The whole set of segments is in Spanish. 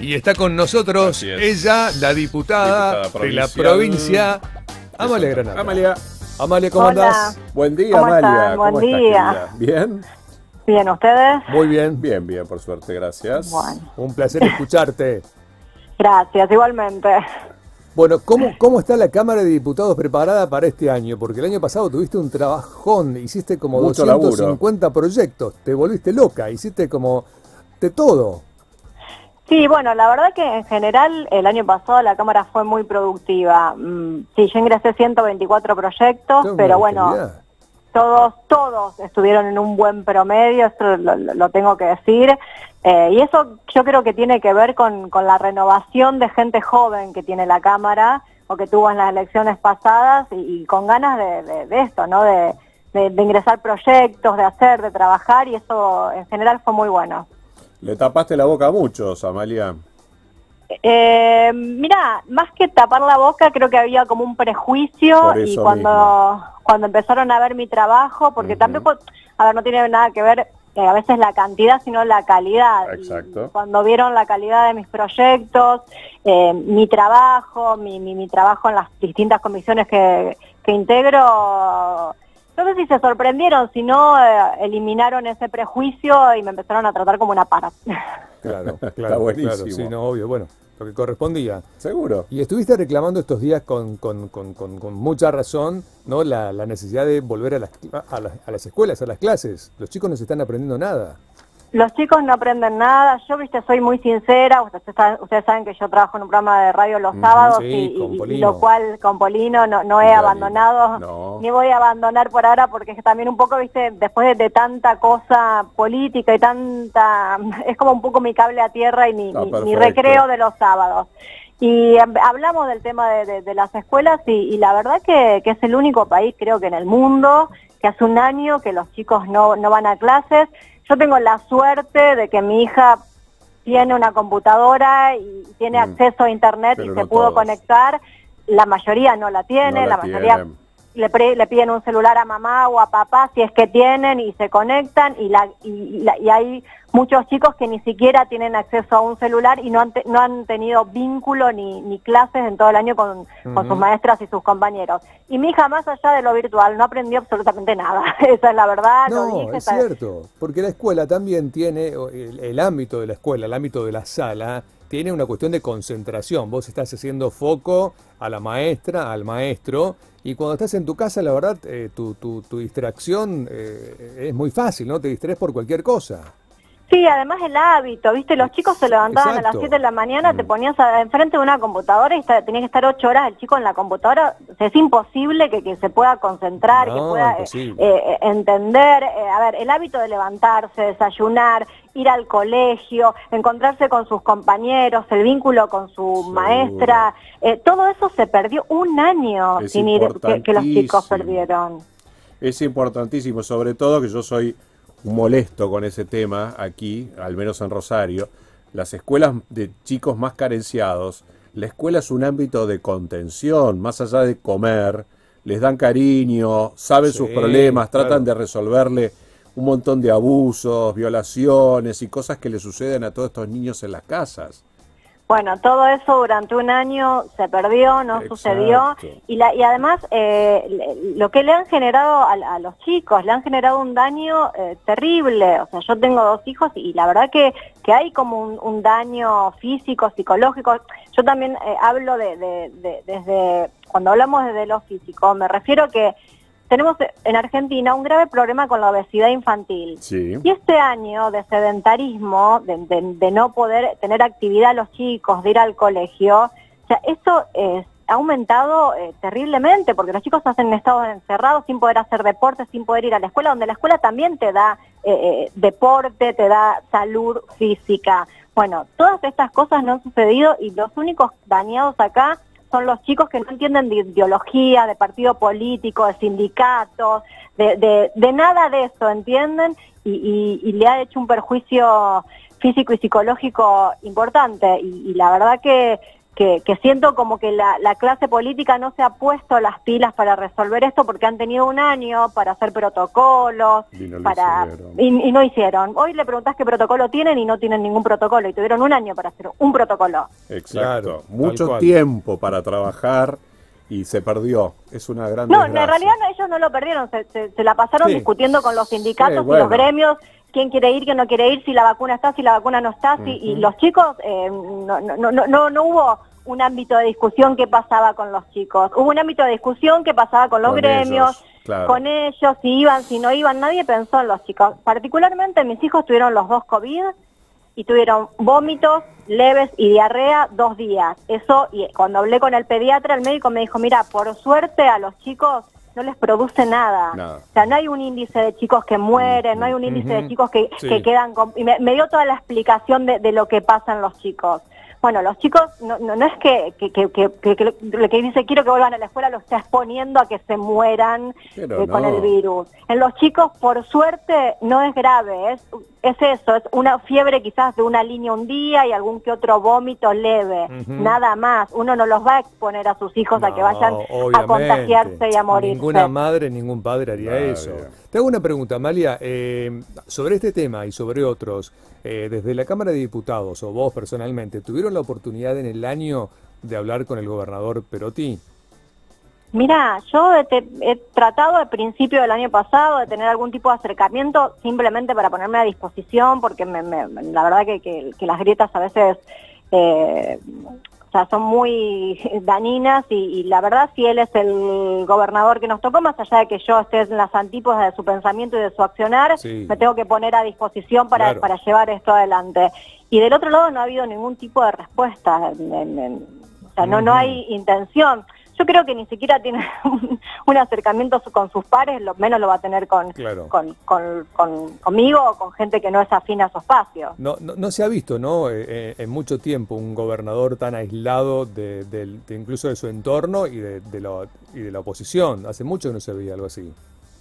Y está con nosotros ella, la diputada, Diputada de la provincia, Amalia Granada. Amalia, Amalia, ¿cómo Hola. andás? buen día, ¿Cómo Amalia. están? Buen ¿Cómo estás, día. querida? ¿Bien? Bien, ¿ustedes? Muy bien. Bien, bien, por suerte, gracias. Bueno, Un placer escucharte. gracias, igualmente. Bueno, ¿cómo, ¿cómo está la Cámara de Diputados preparada para este año? Porque el año pasado tuviste un trabajón, hiciste como Mucho 250 proyectos, te volviste loca, hiciste como de todo. Sí, bueno, la verdad que en general el año pasado la Cámara fue muy productiva. Mm, Sí, yo ingresé 124 proyectos, Qué pero bueno, todos, todos estuvieron en un buen promedio, esto lo, lo- tengo que decir. Eh, y eso yo creo que tiene que ver con, con la renovación de gente joven que tiene la Cámara o que tuvo en las elecciones pasadas y, y con ganas de, de- de esto, ¿no? De- de ingresar proyectos, de hacer, de trabajar y eso en general fue muy bueno. Le tapaste la boca a muchos, Amalia. Eh, mira, más que tapar la boca, creo que había como un prejuicio y cuando, mismo. cuando empezaron a ver mi trabajo, porque Ujú. tampoco, a ver, no tiene nada que ver eh, a veces la cantidad, sino la calidad. Y Exacto. cuando vieron la calidad de mis proyectos, eh, mi trabajo, mi, mi, mi trabajo en las distintas comisiones que, que integro, no sé si se sorprendieron, si no eh, eliminaron ese prejuicio y me empezaron a tratar como una para. Claro, Está claro, buenísimo. claro, sí, no, obvio, bueno, lo que correspondía. ¿Seguro? Y estuviste reclamando estos días con, con- con- con- con mucha razón ¿no? la, la necesidad de volver a las, a, las, a las escuelas, a las clases. Los chicos no se están aprendiendo nada. Los chicos no aprenden nada, yo viste soy muy sincera, ustedes, ustedes saben que yo trabajo en un programa de radio los sábados sí, y, lo cual con Polino no, no he abandonado, no. ni voy a abandonar por ahora porque es que también un poco, viste, después de, de tanta cosa política y tanta, es como un poco mi cable a tierra y mi, Está mi- mi perfecto. recreo de los sábados. Y em, hablamos del tema de, de- de las escuelas y, y la verdad que, que es el único país, creo que en el mundo, que hace un año que los chicos no, no van a clases. Yo tengo la suerte de que mi hija tiene una computadora y tiene Mm. acceso a internet Pero y se pudo todos. conectar. La mayoría no la tiene, No la, la mayoría tienen. Le, pre- le piden un celular a mamá o a papá si es que tienen y se conectan y, la, y, la- y hay muchos chicos que ni siquiera tienen acceso a un celular y no han, te- no han tenido vínculo ni, ni clases en todo el año con, sus maestras y sus compañeros. Y mi hija, más allá de lo virtual, no aprendió absolutamente nada. Esa es la verdad, lo No, dije. es cierto, porque la escuela también tiene, el, el ámbito de la escuela, el ámbito de la sala, tiene una cuestión de concentración. Vos estás haciendo foco a la maestra, al maestro, y cuando estás en tu casa, la verdad, eh, tu, tu, tu distracción eh, es muy fácil, ¿no? Te distraes por cualquier cosa. Sí, además el hábito, ¿viste? Los chicos se levantaban a las Exacto. 7 de la mañana, te Mm. ponías enfrente de una computadora y tenías que estar 8 horas el chico en la computadora. O sea, es imposible que, que se pueda concentrar, que pueda eh, imposible. eh, entender. eh, a ver, el hábito de levantarse, desayunar, ir al colegio, encontrarse con sus compañeros, el vínculo con su Seguro. maestra, eh, todo eso se perdió un año Es sin ir, que, que los chicos perdieron. Es importantísimo, sobre todo que yo soy molesto con ese tema aquí, al menos en Rosario. Las escuelas de chicos más carenciados, la escuela es un ámbito de contención, más allá de comer, les dan cariño, saben sus problemas, claro. tratan de resolverle un montón de abusos, violaciones y cosas que le suceden a todos estos niños en las casas. Bueno, todo eso durante un año se perdió, no Exacto. sucedió. Y, la, y además, eh, lo que le han generado a, a los chicos, le han generado un daño eh, terrible. O sea, yo tengo dos hijos y la verdad que, que hay como un, un daño físico, psicológico. Yo también eh, hablo de, de- de- desde, cuando hablamos desde lo físico, me refiero que tenemos en Argentina un grave problema con la obesidad infantil. Sí. Y este año de sedentarismo, de, de- de no poder tener actividad los chicos, de ir al colegio, o sea, esto eh, ha aumentado eh, terriblemente porque los chicos hacen estados encerrados sin poder hacer deporte, sin poder ir a la escuela, donde la escuela también te da eh, eh, deporte, te da salud física. Bueno, todas estas cosas no han sucedido y los únicos dañados acá son los chicos que no entienden de ideología, de partido político, de sindicatos, de, de, de nada de eso, ¿entienden? Y, y- le ha hecho un perjuicio físico y psicológico importante. Y, y la verdad que, que, que siento como que la, la, clase política no se ha puesto las pilas para resolver esto porque han tenido un año para hacer protocolos, y no, para, y, no hicieron. Hoy le preguntas qué protocolo tienen y no tienen ningún protocolo y tuvieron un año para hacer un protocolo. Exacto, mucho tiempo para trabajar y se perdió. Es una gran No, en realidad ellos no lo perdieron, se, se, la pasaron discutiendo con los sindicatos y los gremios quién quiere ir, quién no quiere ir, si la vacuna está, si la vacuna no está, si, y los chicos, eh, no, no, no, no, no hubo un ámbito de discusión que pasaba con los chicos. Hubo un ámbito de discusión que pasaba con los gremios, con ellos, si iban, si no iban, nadie pensó en los chicos. Particularmente mis hijos tuvieron los dos COVID y tuvieron vómitos leves y diarrea dos días. Eso, y cuando hablé con el pediatra, el médico me dijo, mira, por suerte a los chicos no les produce nada. O sea, no hay un índice de chicos que mueren, no hay un índice de chicos que, que quedan... Con, y me, dio toda la explicación de, de, lo que pasa en los chicos. Bueno, los chicos no, no, es que, que, que, que, lo que dice quiero que vuelvan a la escuela lo está exponiendo a que se mueran eh, con el virus. En los chicos, por suerte, no es grave, es, es eso, es una fiebre quizás de una línea un día y algún que otro vómito leve, nada más. Uno no los va a exponer a sus hijos a que vayan a contagiarse y a morir. Ninguna madre, ningún padre haría eso. Te hago una pregunta, Amalia, eh, sobre este tema y sobre otros. Eh, desde la Cámara de Diputados o vos personalmente, ¿tuvieron la oportunidad en el año de hablar con el gobernador Perotti? Mira, yo he, tratado al principio del año pasado de tener algún tipo de acercamiento simplemente para ponerme a disposición porque la verdad que, las grietas a veces eh, o sea, son muy dañinas y, la verdad si él es el gobernador que nos tocó, más allá de que yo esté en las antípodas de su pensamiento y de su accionar, me tengo que poner a disposición para, para llevar esto adelante. Y del otro lado no ha habido ningún tipo de respuesta, o sea, no, no hay intención yo creo que ni siquiera tiene un, acercamiento con sus pares, lo menos lo va a tener con, con, conmigo o con gente que no es afín a su espacio. No, no, se ha visto, ¿no? Eh, eh, en mucho tiempo un gobernador tan aislado de, incluso de su entorno y de, y de la oposición. Hace mucho que no se veía algo así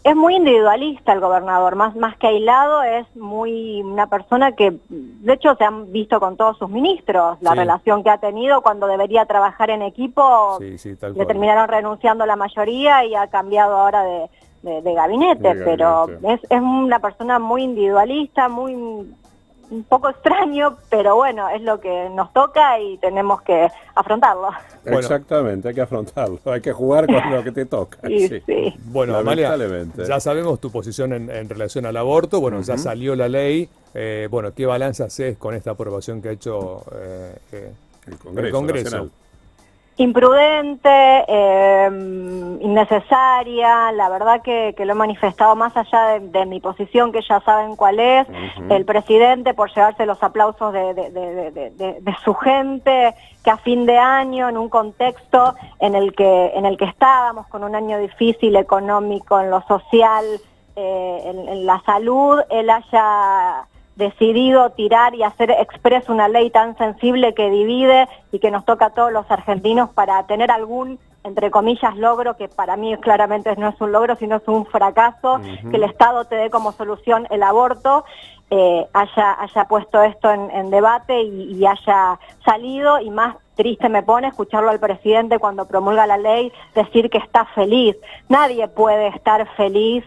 es muy individualista el gobernador, más, más que aislado, es muy una persona que, de hecho, se han visto con todos sus ministros, la relación que ha tenido cuando debería trabajar en equipo, le terminaron renunciando la mayoría y ha cambiado ahora de, de, gabinete, pero es, es una persona muy individualista, muy un poco extraño, pero bueno, es lo que nos toca y tenemos que afrontarlo. Exactamente, hay que afrontarlo, hay que jugar con lo que te toca. sí, Bueno, Amalia, ya sabemos tu posición en, relación al aborto, bueno, ya salió la ley, eh, bueno, ¿qué balance haces con esta aprobación que ha hecho eh, eh, el Congreso? Imprudente, eh, innecesaria, la verdad que, lo he manifestado más allá de, mi posición, que ya saben cuál es, el presidente por llevarse los aplausos de, su gente, que a fin de año, en un contexto en el que, en el que estábamos, con un año difícil económico, en lo social, eh, en la salud, él haya decidido tirar y hacer expreso una ley tan sensible que divide y que nos toca a todos los argentinos para tener algún, entre comillas, logro, que para mí claramente no es un logro, sino es un fracaso, que el Estado te dé como solución el aborto, eh, haya, haya puesto esto en, debate y, haya salido y más triste me pone escucharlo al presidente cuando promulga la ley decir que está feliz. Nadie puede estar feliz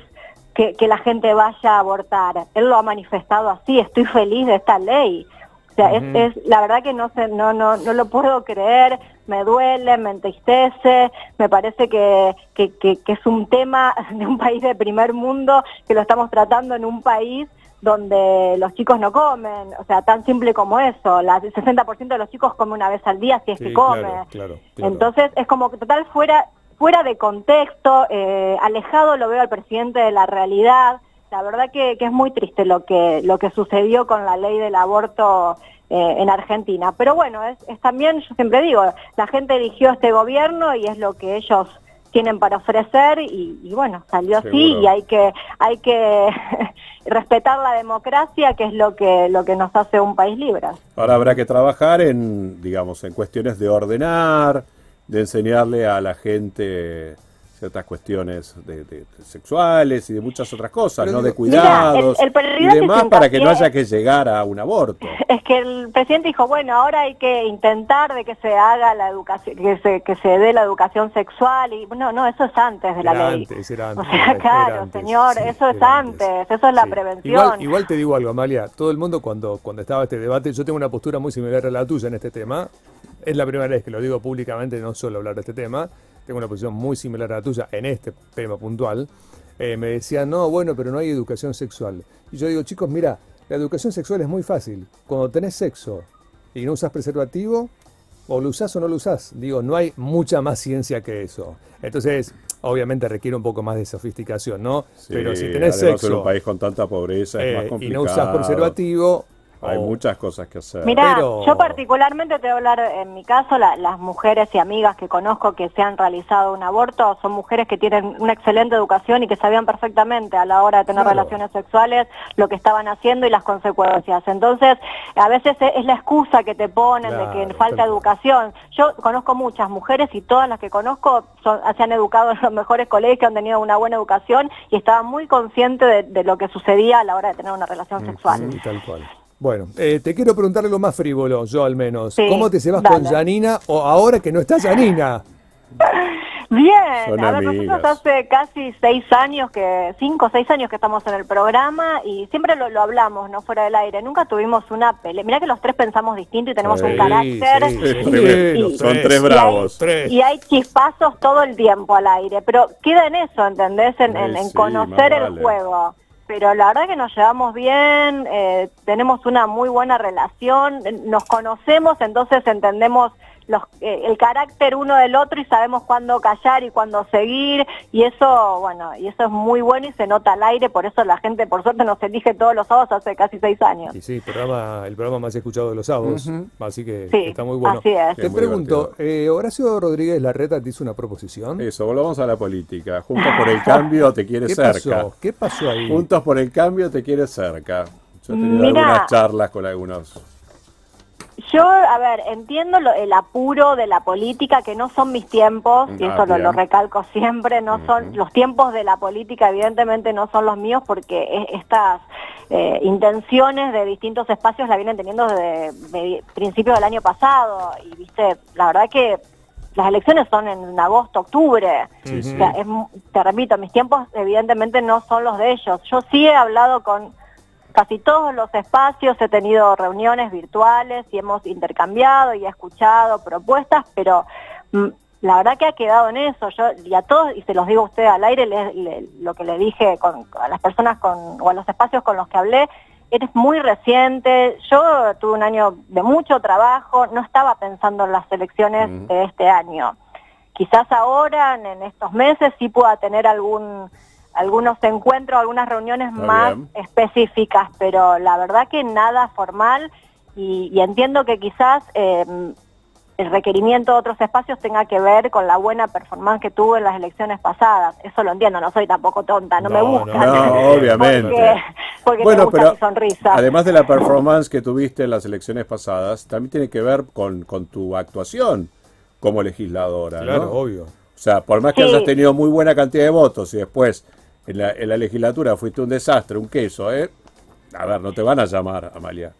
que, la gente vaya a abortar. Él lo ha manifestado así, estoy feliz de esta ley. O sea, es, la verdad que no, sé, no, no, no lo puedo creer, me duele, me entristece, me parece que, que, que, es un tema de un país de primer mundo, que lo estamos tratando en un país donde los chicos no comen, o sea, tan simple como eso, el 60% de los chicos comen una vez al día si es que come. Entonces es como que total fuera fuera de contexto, eh, alejado lo veo al presidente de la realidad. La verdad que, es muy triste lo que, lo que sucedió con la ley del aborto eh, en Argentina. Pero bueno, es, también, yo siempre digo, la gente eligió este gobierno y es lo que ellos tienen para ofrecer y, bueno, salió así y hay que, hay que respetar la democracia, que es lo que, lo que nos hace un país libre. Ahora habrá que trabajar en, digamos, en cuestiones de ordenar, de enseñarle a la gente ciertas cuestiones de, de- de sexuales y de muchas otras cosas, Pero ¿no? De cuidados Mira, el- el y demás para que no haya que llegar a un aborto. Es que el presidente dijo, bueno, ahora hay que intentar de que se haga la educación, que se, que se dé la educación sexual y no, no, eso es antes de la Era ley. antes, era antes, o sea, era- claro, era antes, señor, sí, eso es antes, eso es la Sí. prevención. Igual, igual te digo algo, Amalia. Todo el mundo cuando, cuando estaba este debate, yo tengo una postura muy similar a la tuya en este tema. Es la primera vez que lo digo públicamente, no solo hablar de este tema. Tengo una posición muy similar a la tuya en este tema puntual. Eh, me decían, no, bueno, pero no hay educación sexual. Y yo digo, chicos, mira, la educación sexual es muy fácil. Cuando tenés sexo y no usas preservativo, o lo usás o no lo usás. Digo, no hay mucha más ciencia que eso. Entonces, obviamente requiere un poco más de sofisticación, ¿no? Sí, pero si tenés además en sexo un país con tanta pobreza es más eh, y complicado. no usas preservativo, Hay o- muchas cosas que hacer. Mira, Pero- yo particularmente te voy a hablar en mi caso, la- las mujeres y amigas que conozco que se han realizado un aborto son mujeres que tienen una excelente educación y que sabían perfectamente a la hora de tener Claro. relaciones sexuales lo que estaban haciendo y las consecuencias. Entonces, a veces es la excusa que te ponen de que falta educación. Yo conozco muchas mujeres y todas las que conozco son- se han educado en los mejores colegios, han tenido una buena educación y estaban muy conscientes de, de lo que sucedía a la hora de tener una relación sexual. Sí, tal cual. Bueno, eh, te quiero preguntarle lo más frívolo, yo al menos. Sí, ¿Cómo te llevas con. Janina o ahora que no está Janina? Bien, Son a ver, nosotros hace casi seis años que, cinco o seis años que estamos en el programa y siempre lo, lo hablamos, no fuera del aire, nunca tuvimos una pelea. Mirá que los tres pensamos distinto y tenemos un Sí, carácter. sí, sí, los Son tres. tres bravos. Tres. Y hay chispazos todo el tiempo al aire, pero queda en eso, ¿entendés? En, en- Sí, en conocer el vale. juego. Pero la verdad que nos llevamos bien, eh, tenemos una muy buena relación, nos conocemos, entonces entendemos los, eh, el carácter uno del otro y sabemos cuándo callar y cuándo seguir y eso, bueno, y eso es muy bueno y se nota al aire, por eso la gente por suerte nos elige todos los sábados hace casi seis años. Y sí, programa, el programa más escuchado de los sábados, así que Sí, está muy bueno. así es. Te Es pregunto, eh, Horacio Rodríguez Larreta te hizo una proposición. Eso, volvamos a la política. Juntos por el cambio te quiere ¿Qué cerca. pasó? ¿Qué pasó ahí? Juntos por el cambio te quiere cerca. Yo he tenido Mira. algunas charlas con algunos. Yo, a ver, entiendo lo- el apuro de la política, que no son mis tiempos, y Ah, eso lo, recalco siempre, no son los tiempos de la política, evidentemente no son los míos, porque estas eh, intenciones de distintos espacios la vienen teniendo desde de principios del año pasado, y viste, la verdad que las elecciones son en agosto, octubre. Sí, O sí. sea, es mu- te repito, mis tiempos evidentemente no son los de ellos. Yo sí he hablado con casi todos los espacios, he tenido reuniones virtuales y hemos intercambiado y he escuchado propuestas, pero mm, la verdad que ha quedado en eso. Yo y a todos, y se los digo a usted al aire, le- le- lo que le dije con, a las personas con, o a los espacios con los que hablé, eres muy reciente, yo tuve un año de mucho trabajo, no estaba pensando en las elecciones Ujú. de este año. Quizás ahora, en, en estos meses, sí pueda tener algún algunos encuentros, algunas reuniones Está más bien. específicas, pero la verdad que nada formal y, y entiendo que quizás eh, el requerimiento de otros espacios tenga que ver con la buena performance que tuve en las elecciones pasadas. Eso lo entiendo, no soy tampoco tonta, no, me gusta. no, No, obviamente. Porque, porque Bueno, me gusta pero mi sonrisa. además de la performance que tuviste en las elecciones pasadas, también tiene que ver con, con tu actuación como legisladora, Claro, ¿no? obvio. O sea, por más que Sí. hayas tenido muy buena cantidad de votos y después en la, en la legislatura fuiste un desastre, un queso, ¿eh? A ver, no te van a llamar, Amalia.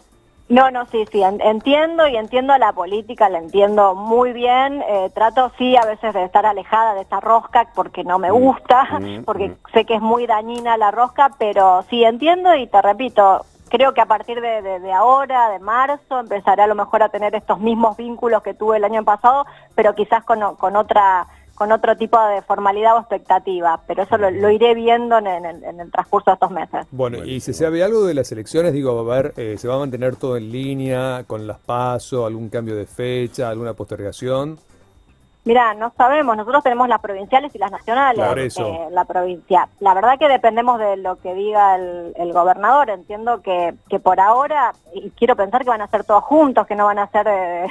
No, no, sí, sí, en- entiendo y entiendo la política, la entiendo muy bien. eh, trato, sí, a veces de estar alejada de esta rosca porque no me gusta, mm, porque mm. sé que es muy dañina la rosca, pero sí entiendo y te repito, creo que a partir de, de- de ahora, de marzo, empezaré a lo mejor a tener estos mismos vínculos que tuve el año pasado, pero quizás con otra con otro tipo de formalidad o expectativa, pero eso lo, lo iré viendo en, en- en el transcurso de estos meses. Bueno, y si se sabe algo de las elecciones, digo, va a ver, eh, ¿se va a mantener todo en línea con las pasos, algún cambio de fecha, alguna postergación? Mira, no sabemos, nosotros tenemos las provinciales y las nacionales. Por eso. eh, la provincia. La verdad que dependemos de lo que diga el, el gobernador. Entiendo que, que por ahora, y quiero pensar que van a ser todos juntos, que no van a ser eh,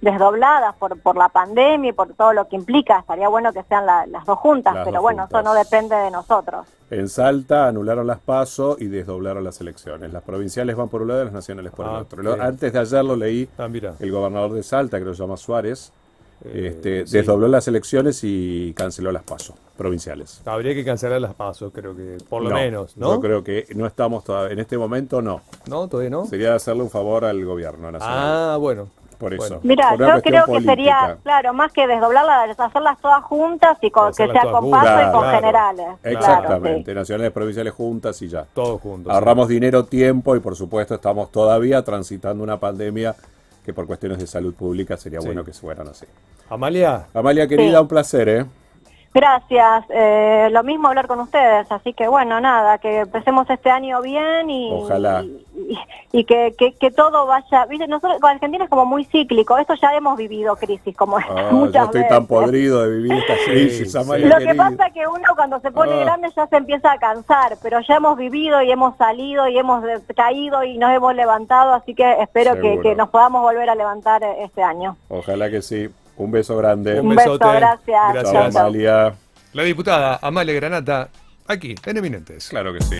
desdobladas por, por la pandemia y por todo lo que implica. Estaría bueno que sean la- las dos juntas, Las pero dos bueno, juntas. eso no depende de nosotros. En Salta anularon las PASO y desdoblaron las elecciones. Las provinciales van por un lado y las nacionales por el Ah, otro. Antes de ayer lo leí, Ah, mira. el gobernador de Salta, que lo llama Suárez, este, sí. desdobló las elecciones y canceló las pasos provinciales. Habría que cancelar las pasos, creo que, por lo No, menos, ¿no? Yo creo que no estamos todavía, en este momento no. ¿No? ¿Todavía no? Sería hacerle un favor al gobierno nacional. Ah, bueno. Por eso. bueno. Mira, por yo creo que sería, claro, más que desdoblarlas, hacerlas todas juntas y con, que sea con paso y con claro. generales. Exactamente, Claro, nacionales, provinciales juntas y ya. Todos juntos. Ahorramos dinero, tiempo y por supuesto estamos todavía transitando una pandemia que por cuestiones de salud pública sería Sí. bueno que fueran así. Amalia, Amalia querida, Sí. un placer, ¿eh? Gracias, eh, lo mismo hablar con ustedes, así que bueno, nada, que empecemos este año bien y, Ojalá. y, y que, que, que todo vaya, viste, nosotros con Argentina es como muy cíclico, esto ya hemos vivido crisis como esta Ah, muchas yo estoy veces. tan podrido de vivir esta crisis, sí. Amalia Lo que pasa es que uno cuando se pone Ah. grande ya se empieza a cansar, pero ya hemos vivido y hemos salido y hemos caído y nos hemos levantado, así que espero que nos podamos volver a levantar eh, este año. Ojalá que sí. Un beso grande. Un Un besote. beso, gracias. Gracias. Amalia. la diputada Amalia Granata, aquí, en Eminentes. Claro que sí.